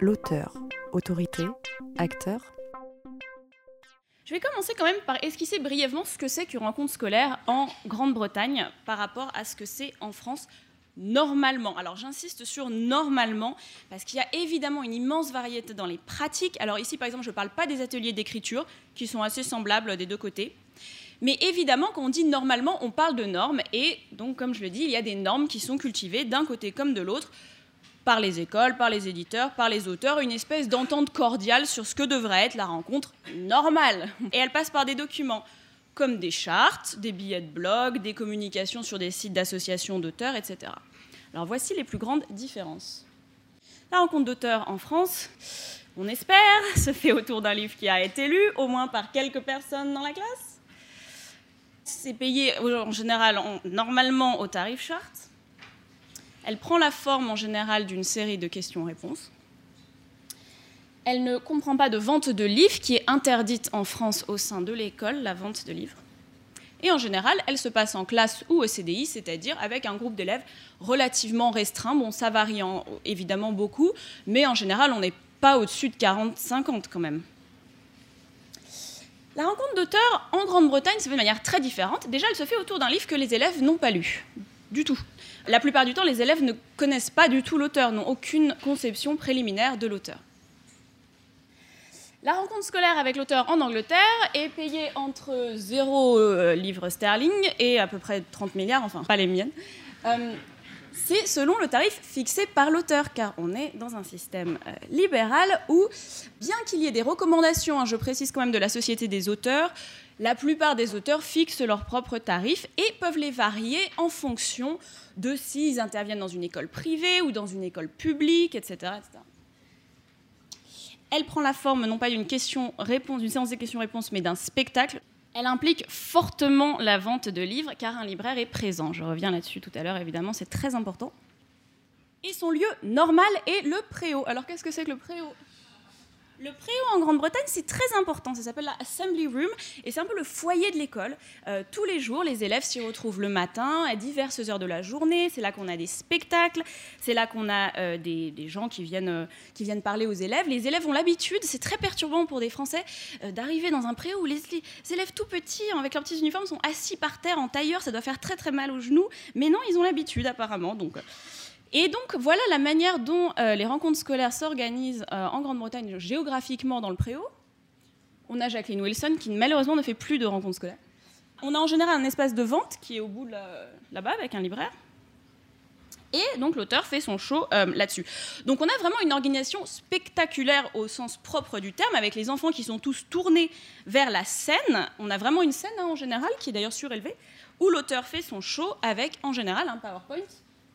l'auteur, autorité, acteur. Je vais commencer quand même par esquisser brièvement ce que c'est qu'une rencontre scolaire en Grande-Bretagne par rapport à ce que c'est en France normalement. Alors j'insiste sur normalement, parce qu'il y a évidemment une immense variété dans les pratiques. Alors ici, par exemple, je ne parle pas des ateliers d'écriture, qui sont assez semblables des deux côtés. Mais évidemment, quand on dit normalement, on parle de normes. Et donc, comme je le dis, il y a des normes qui sont cultivées d'un côté comme de l'autre par les écoles, par les éditeurs, par les auteurs, une espèce d'entente cordiale sur ce que devrait être la rencontre normale. Et elle passe par des documents comme des chartes, des billets de blog, des communications sur des sites d'associations d'auteurs, etc. Alors voici les plus grandes différences. La rencontre d'auteurs en France, on espère, se fait autour d'un livre qui a été lu, au moins par quelques personnes dans la classe. C'est payé en général, normalement, au tarif charte. Elle prend la forme en général d'une série de questions-réponses. Elle ne comprend pas de vente de livres, qui est interdite en France au sein de l'école, la vente de livres. Et en général, elle se passe en classe ou au CDI, c'est-à-dire avec un groupe d'élèves relativement restreint. Bon, ça varie évidemment beaucoup, mais en général, on n'est pas au-dessus de 40-50 quand même. La rencontre d'auteurs en Grande-Bretagne se fait de manière très différente. Déjà, elle se fait autour d'un livre que les élèves n'ont pas lu, du tout. La plupart du temps, les élèves ne connaissent pas du tout l'auteur, n'ont aucune conception préliminaire de l'auteur. La rencontre scolaire avec l'auteur en Angleterre est payée entre 0 euh, livres sterling et à peu près 30 milliards, enfin pas les miennes. Euh, c'est selon le tarif fixé par l'auteur, car on est dans un système euh, libéral où, bien qu'il y ait des recommandations, hein, je précise quand même de la Société des auteurs, la plupart des auteurs fixent leurs propres tarifs et peuvent les varier en fonction de s'ils interviennent dans une école privée ou dans une école publique, etc. etc. Elle prend la forme non pas d'une question-réponse, d'une séance de questions-réponses, mais d'un spectacle. Elle implique fortement la vente de livres car un libraire est présent. Je reviens là-dessus tout à l'heure, évidemment, c'est très important. Et son lieu normal est le préau. Alors qu'est-ce que c'est que le préau? Le préau en Grande-Bretagne, c'est très important. Ça s'appelle la Assembly Room et c'est un peu le foyer de l'école. Euh, tous les jours, les élèves s'y retrouvent le matin à diverses heures de la journée. C'est là qu'on a des spectacles, c'est là qu'on a euh, des, gens qui viennent, euh, qui viennent parler aux élèves. Les élèves ont l'habitude, c'est très perturbant pour des Français, d'arriver dans un préau où les, les, élèves tout petits, avec leurs petits uniformes, sont assis par terre en tailleur. Ça doit faire très très mal aux genoux. Mais non, ils ont l'habitude apparemment. Donc. Et donc voilà la manière dont euh, les rencontres scolaires s'organisent euh, en Grande-Bretagne géographiquement dans le préau. On a Jacqueline Wilson qui malheureusement ne fait plus de rencontres scolaires. On a en général un espace de vente qui est au bout là-bas avec un libraire. Et donc l'auteur fait son show euh, là-dessus. Donc on a vraiment une organisation spectaculaire au sens propre du terme, avec les enfants qui sont tous tournés vers la scène. On a vraiment une scène hein, en général, qui est d'ailleurs surélevée, où l'auteur fait son show avec en général un PowerPoint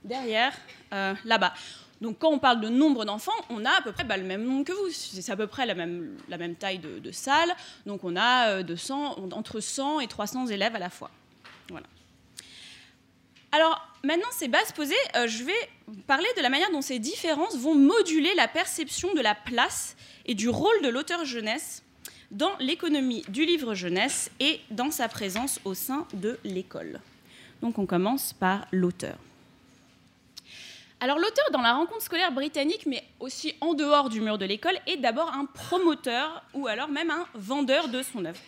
derrière, euh, là-bas. Donc quand on parle de nombre d'enfants, on a à peu près bah, le même nombre que vous. C'est à peu près la même, taille de, salle. Donc on a 200, euh, entre 100 et 300 élèves à la fois. Voilà. Alors maintenant, ces bases posées, euh, je vais parler de la manière dont ces différences vont moduler la perception de la place et du rôle de l'auteur jeunesse dans l'économie du livre jeunesse et dans sa présence au sein de l'école. Donc on commence par l'auteur. Alors l'auteur dans la rencontre scolaire britannique, mais aussi en dehors du mur de l'école, est d'abord un promoteur ou alors même un vendeur de son œuvre.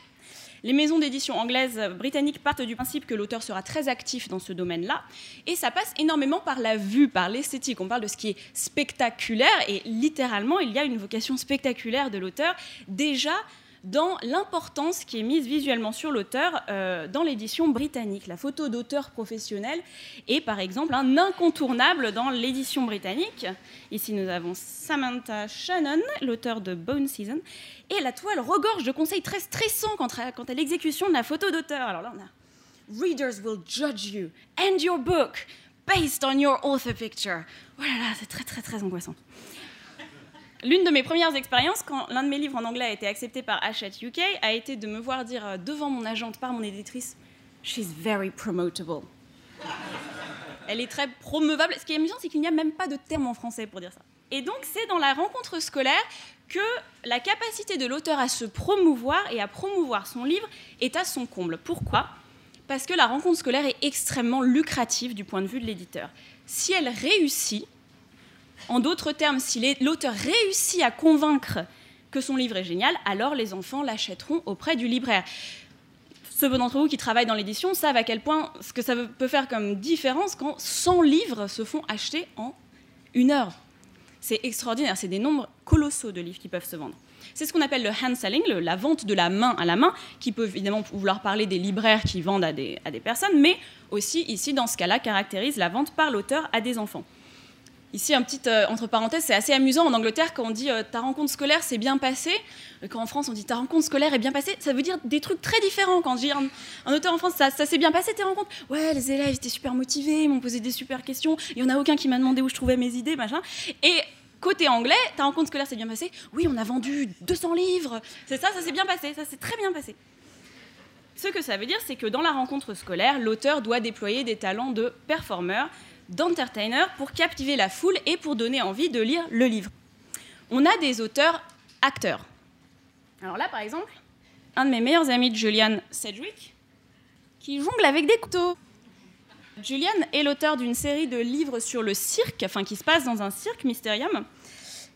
Les maisons d'édition anglaises britanniques partent du principe que l'auteur sera très actif dans ce domaine-là, et ça passe énormément par la vue, par l'esthétique. On parle de ce qui est spectaculaire, et littéralement, il y a une vocation spectaculaire de l'auteur déjà dans l'importance qui est mise visuellement sur l'auteur euh, dans l'édition britannique. La photo d'auteur professionnel est par exemple un incontournable dans l'édition britannique. Ici nous avons Samantha Shannon, l'auteur de Bone Season, et la toile regorge de conseils très stressants quant à, l'exécution de la photo d'auteur. Alors là on a Readers will judge you and your book based on your author picture. Voilà, oh c'est très très très angoissant. L'une de mes premières expériences, quand l'un de mes livres en anglais a été accepté par Hachette UK, a été de me voir dire euh, devant mon agente par mon éditrice She's very promotable. Elle est très promeuvable. Ce qui est amusant, c'est qu'il n'y a même pas de terme en français pour dire ça. Et donc, c'est dans la rencontre scolaire que la capacité de l'auteur à se promouvoir et à promouvoir son livre est à son comble. Pourquoi? Parce que la rencontre scolaire est extrêmement lucrative du point de vue de l'éditeur. Si elle réussit, En d'autres termes, si l'auteur réussit à convaincre que son livre est génial, alors les enfants l'achèteront auprès du libraire. Ceux d'entre vous qui travaillent dans l'édition savent à quel point ce que ça peut faire comme différence quand 100 livres se font acheter en une heure. C'est extraordinaire, c'est des nombres colossaux de livres qui peuvent se vendre. C'est ce qu'on appelle le hand selling, la vente de la main à la main, qui peut évidemment vouloir parler des libraires qui vendent à des, à des personnes, mais aussi ici, dans ce cas-là, caractérise la vente par l'auteur à des enfants. Ici, un petit euh, entre parenthèses, c'est assez amusant en Angleterre quand on dit euh, ta rencontre scolaire s'est bien passée. Euh, quand en France on dit ta rencontre scolaire est bien passée, ça veut dire des trucs très différents. Quand je dis un, auteur en France, ça, ça s'est bien passé tes rencontres. Ouais, les élèves étaient super motivés, ils m'ont posé des super questions. Il y en a aucun qui m'a demandé où je trouvais mes idées, machin. Et Côté anglais, ta rencontre scolaire s'est bien passée Oui, on a vendu 200 livres. C'est ça, ça s'est bien passé, ça s'est très bien passé. Ce que ça veut dire, c'est que dans la rencontre scolaire, l'auteur doit déployer des talents de performeur, d'entertainer pour captiver la foule et pour donner envie de lire le livre. On a des auteurs acteurs. Alors là, par exemple, un de mes meilleurs amis, Julian Sedgwick, qui jongle avec des couteaux. Julian est l'auteur d'une série de livres sur le cirque, enfin qui se passe dans un cirque Mysterium.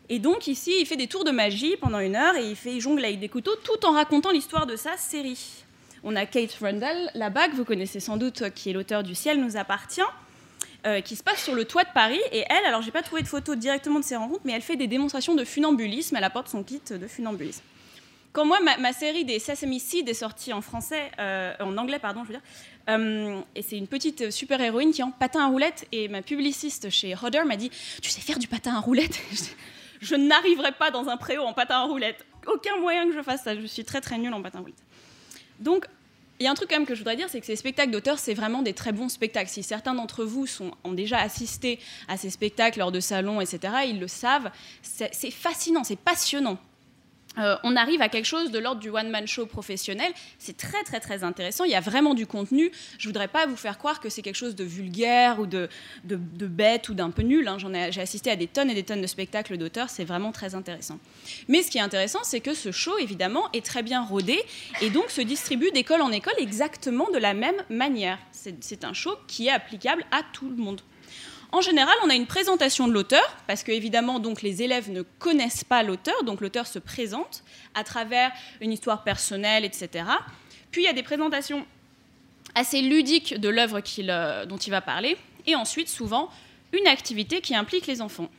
Et donc ici, il fait des tours de magie pendant une heure et il fait jongle avec des couteaux tout en racontant l'histoire de sa série. On a Kate Rundle, là-bas, que vous connaissez sans doute, qui est l'auteur du Ciel nous appartient, euh, qui se passe sur le toit de Paris. Et elle, alors j'ai pas trouvé de photo directement de ses rencontres, mais elle fait des démonstrations de funambulisme. Elle apporte son kit de funambulisme. Quand moi, ma, série des Sesame Seed est sortie en français, euh, en anglais, pardon, je veux dire, euh, et c'est une petite super-héroïne qui est en patin à roulettes. Et ma publiciste chez Hodder m'a dit Tu sais faire du patin à roulettes Je n'arriverai pas dans un préau en patin à roulettes. Aucun moyen que je fasse ça. Je suis très très nulle en patin à roulettes. Donc, il y a un truc quand même que je voudrais dire, c'est que ces spectacles d'auteur, c'est vraiment des très bons spectacles. Si certains d'entre vous ont déjà assisté à ces spectacles lors de salons, etc., ils le savent. C'est fascinant, c'est passionnant. Euh, on arrive à quelque chose de l'ordre du one-man show professionnel. C'est très très très intéressant. Il y a vraiment du contenu. Je voudrais pas vous faire croire que c'est quelque chose de vulgaire ou de, bête ou d'un peu nul. Hein. J'ai assisté à des tonnes et des tonnes de spectacles d'auteurs. C'est vraiment très intéressant. Mais ce qui est intéressant, c'est que ce show, évidemment, est très bien rodé et donc se distribue d'école en école exactement de la même manière. C'est un show qui est applicable à tout le monde. En général, on a une présentation de l'auteur, parce que évidemment, donc, les élèves ne connaissent pas l'auteur, donc l'auteur se présente à travers une histoire personnelle, etc. Puis il y a des présentations assez ludiques de l'œuvre euh, dont il va parler, et ensuite, souvent, une activité qui implique les enfants.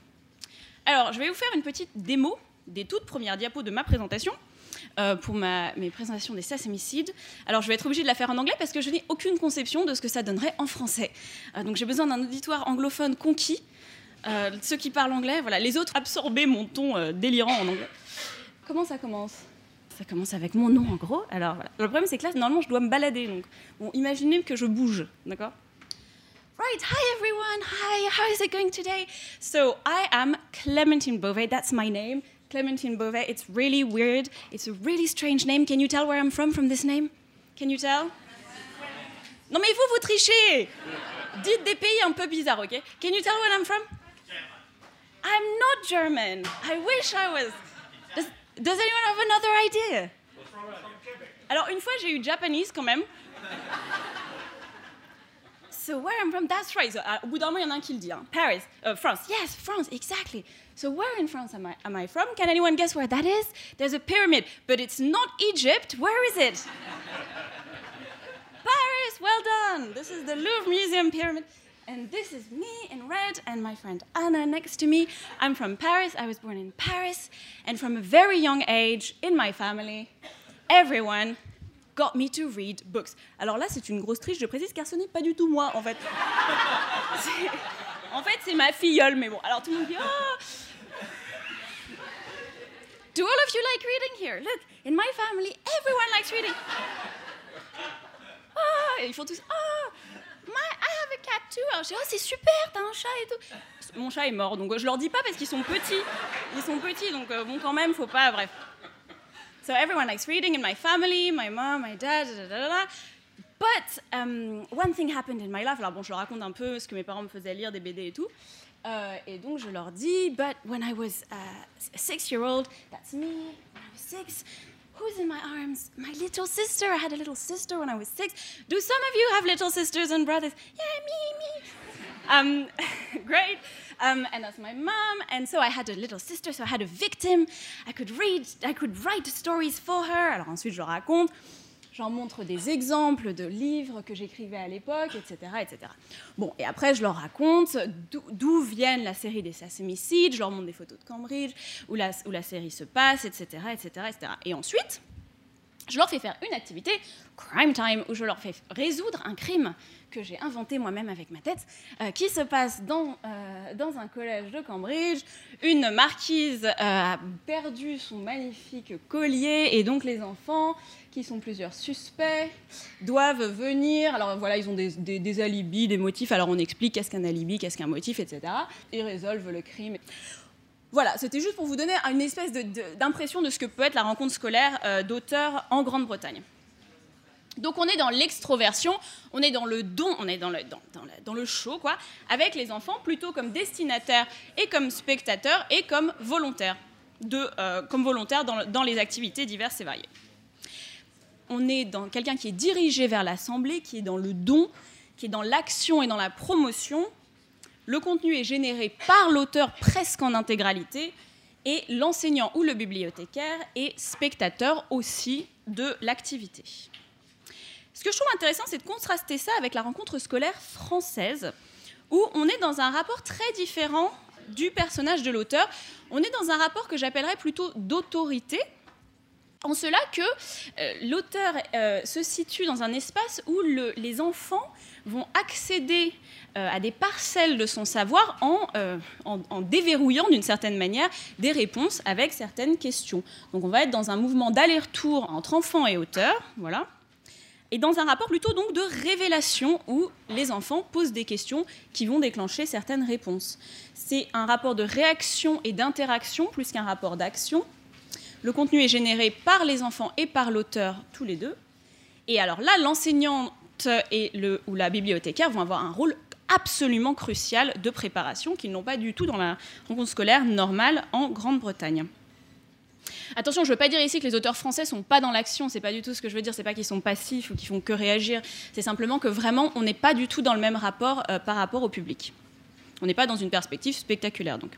Alors, je vais vous faire une petite démo des toutes premières diapos de ma présentation. Euh, pour ma, mes présentations des Sesame Alors, je vais être obligée de la faire en anglais parce que je n'ai aucune conception de ce que ça donnerait en français. Euh, donc, j'ai besoin d'un auditoire anglophone conquis. Euh, ceux qui parlent anglais, voilà. Les autres, absorber mon ton délirant en anglais. Comment ça commence? Ça commence avec mon nom en gros. Alors. Le problème c'est que là, normalement, je dois me balader. Donc, bon, imaginez que je bouge, d'accord? Right, hi everyone. Hi, how is it going today? So I am Clementine Beauvais. That's my name. Clementine Beauvais. It's really weird. It's a really strange name. Can you tell where I'm from from this name? Can you tell? Non mais vous, vous trichez Dites des pays un peu bizarres, ok Can you tell where I'm from? I'm not German. I wish I was. Does, does anyone have another idea? Alors une fois j'ai eu Japanese quand même. So where I'm from, that's right. So, uh, un qui le dit. Hein. Paris, uh, France. Yes, France, exactly. So where in France am I, am I from? Can anyone guess where that is? There's a pyramid, but it's not Egypt. Where is it? Paris, well done. This is the Louvre Museum pyramid. And this is me in red, and my friend Anna next to me. I'm from Paris. I was born in Paris. And from a very young age, in my family, everyone got me to read books. Alors là, c'est une grosse triche, je précise, car ce n'est pas du tout moi, en fait. en fait, c'est ma filleule, mais bon. Alors tout le monde dit, oh Do all of you like reading here? Look, in my family, everyone likes reading. Ah, et ils font tous, ah, my, I have a cat too. Alors je dis, oh, c'est super, t'as un chat et tout. Mon chat est mort, donc je leur dis pas parce qu'ils sont petits. Ils sont petits, donc euh, bon, quand même, faut pas, bref. So everyone likes reading in my family, my mom, my dad, da, da, da, But um, one thing happened in my life. Alors bon, je leur raconte un peu ce que mes parents me faisaient lire des BD et tout. Euh, et donc je leur dis, but when I was uh, a six-year-old, that's me, when I was six, who's in my arms? My little sister. I had a little sister when I was six. Do some of you have little sisters and brothers? Yeah, me, me. Um, great. Um, and that's my mom. And so I had a little sister, so I had a victim. I could read, I could write stories for her. Alors ensuite, je raconte. J'en montre des exemples de livres que j'écrivais à l'époque, etc., etc. Bon, et après, je leur raconte d'où viennent la série des Seed, je leur montre des photos de Cambridge, où la, où la série se passe, etc., etc., etc. Et ensuite, je leur fais faire une activité, Crime Time, où je leur fais résoudre un crime que j'ai inventé moi-même avec ma tête, euh, qui se passe dans, euh, dans un collège de Cambridge. Une marquise euh, a perdu son magnifique collier, et donc les enfants, qui sont plusieurs suspects, doivent venir. Alors voilà, ils ont des, des, alibis, des motifs. Alors on explique qu'est-ce qu'un alibi, qu'est-ce qu'un motif, etc. Ils résolvent le crime. Voilà, c'était juste pour vous donner une espèce d'impression de, ce que peut être la rencontre scolaire d'auteurs en Grande-Bretagne. Donc on est dans l'extroversion, on est dans le don, on est dans le, dans, dans, le, show, quoi, avec les enfants plutôt comme destinataires et comme spectateurs et comme volontaires, de, euh, comme volontaires dans, dans, les activités diverses et variées. On est dans quelqu'un qui est dirigé vers l'assemblée, qui est dans le don, qui est dans l'action et dans la promotion, le contenu est généré par l'auteur presque en intégralité et l'enseignant ou le bibliothécaire est spectateur aussi de l'activité. Ce que je trouve intéressant, c'est de contraster ça avec la rencontre scolaire française, où on est dans un rapport très différent du personnage de l'auteur. On est dans un rapport que j'appellerais plutôt d'autorité, en cela que euh, l'auteur euh, se situe dans un espace où le, les enfants vont accéder euh, à des parcelles de son savoir en, en, déverrouillant d'une certaine manière des réponses avec certaines questions. Donc on va être dans un mouvement d'aller-retour entre enfant et auteur, voilà, et dans un rapport plutôt donc de révélation où les enfants posent des questions qui vont déclencher certaines réponses. C'est un rapport de réaction et d'interaction plus qu'un rapport d'action. Le contenu est généré par les enfants et par l'auteur, tous les deux. Et alors là, l'enseignante et le, ou la bibliothécaire vont avoir un rôle absolument crucial de préparation qu'ils n'ont pas du tout dans la rencontre scolaire normale en Grande-Bretagne. Attention, je ne veux pas dire ici que les auteurs français sont pas dans l'action, c'est pas du tout ce que je veux dire, c'est pas qu'ils sont passifs ou qu'ils font que réagir, c'est simplement que vraiment on n'est pas du tout dans le même rapport euh, par rapport au public. On n'est pas dans une perspective spectaculaire donc.